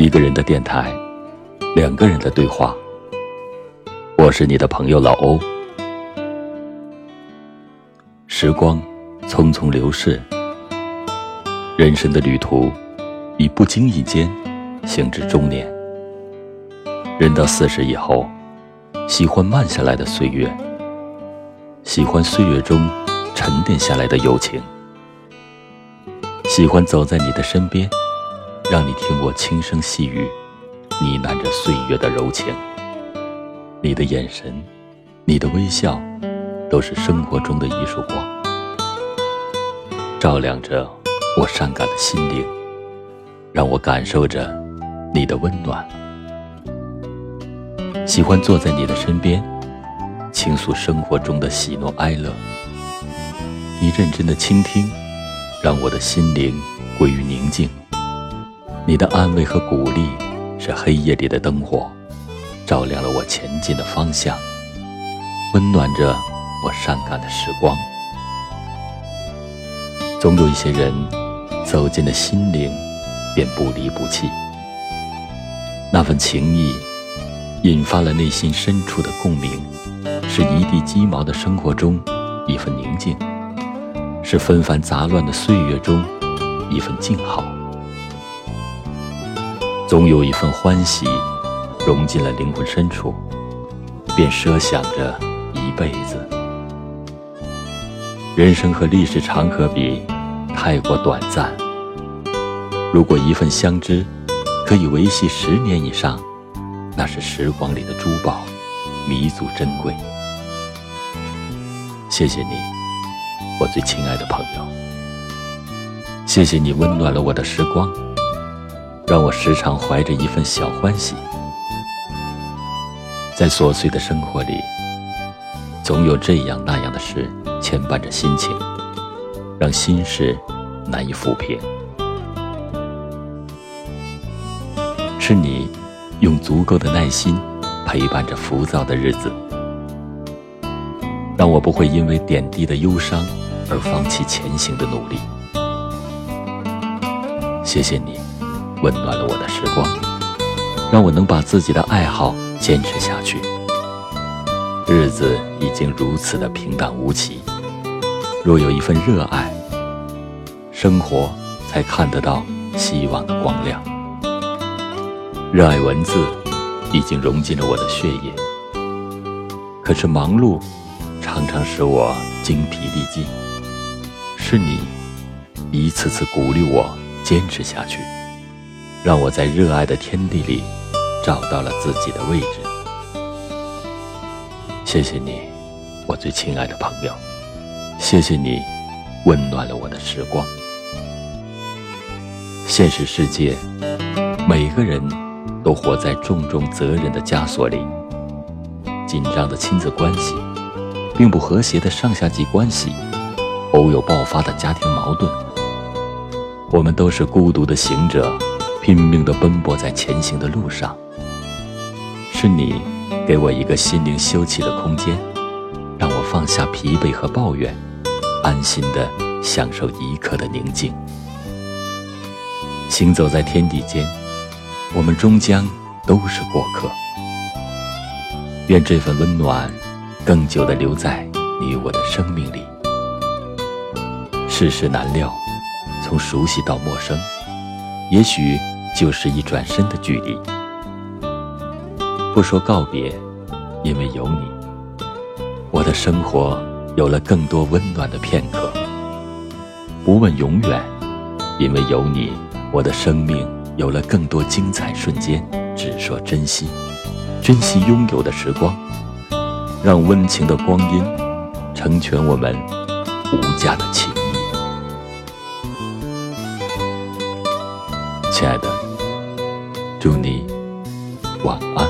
一个人的电台，两个人的对话。我是你的朋友老欧。时光匆匆流逝，人生的旅途已不经意间行至中年。人到四十以后，喜欢慢下来的岁月，喜欢岁月中沉淀下来的友情，喜欢走在你的身边。让你听我轻声细语，呢喃着岁月的柔情。你的眼神，你的微笑，都是生活中的一束光，照亮着我伤感的心灵，让我感受着你的温暖。喜欢坐在你的身边，倾诉生活中的喜怒哀乐。你认真的倾听，让我的心灵归于宁静。你的安慰和鼓励，是黑夜里的灯火，照亮了我前进的方向，温暖着我伤感的时光。总有一些人，走进了心灵，便不离不弃。那份情谊，引发了内心深处的共鸣，是一地鸡毛的生活中一份宁静，是纷繁杂乱的岁月中一份静好。总有一份欢喜，融进了灵魂深处，便设想着一辈子。人生和历史长河比，太过短暂。如果一份相知可以维系十年以上，那是时光里的珠宝，弥足珍贵。谢谢你，我最亲爱的朋友。谢谢你温暖了我的时光。让我时常怀着一份小欢喜，在琐碎的生活里，总有这样那样的事牵绊着心情，让心事难以抚平。是你用足够的耐心陪伴着浮躁的日子，让我不会因为点滴的忧伤而放弃前行的努力。谢谢你。温暖了我的时光，让我能把自己的爱好坚持下去。日子已经如此的平淡无奇，若有一份热爱，生活才看得到希望的光亮。热爱文字已经融进了我的血液，可是忙碌常常使我精疲力尽。是你一次次鼓励我坚持下去。让我在热爱的天地里找到了自己的位置。谢谢你，我最亲爱的朋友。谢谢你，温暖了我的时光。现实世界，每个人都活在重重责任的枷锁里。紧张的亲子关系，并不和谐的上下级关系，偶有爆发的家庭矛盾。我们都是孤独的行者。拼命地奔波在前行的路上，是你给我一个心灵休憩的空间，让我放下疲惫和抱怨，安心地享受一刻的宁静。行走在天地间，我们终将都是过客。愿这份温暖更久地留在你我的生命里。世事难料，从熟悉到陌生。也许就是一转身的距离，不说告别，因为有你，我的生活有了更多温暖的片刻；不问永远，因为有你，我的生命有了更多精彩瞬间。只说珍惜，珍惜拥有的时光，让温情的光阴成全我们无价的情谊。亲爱的，祝你晚安。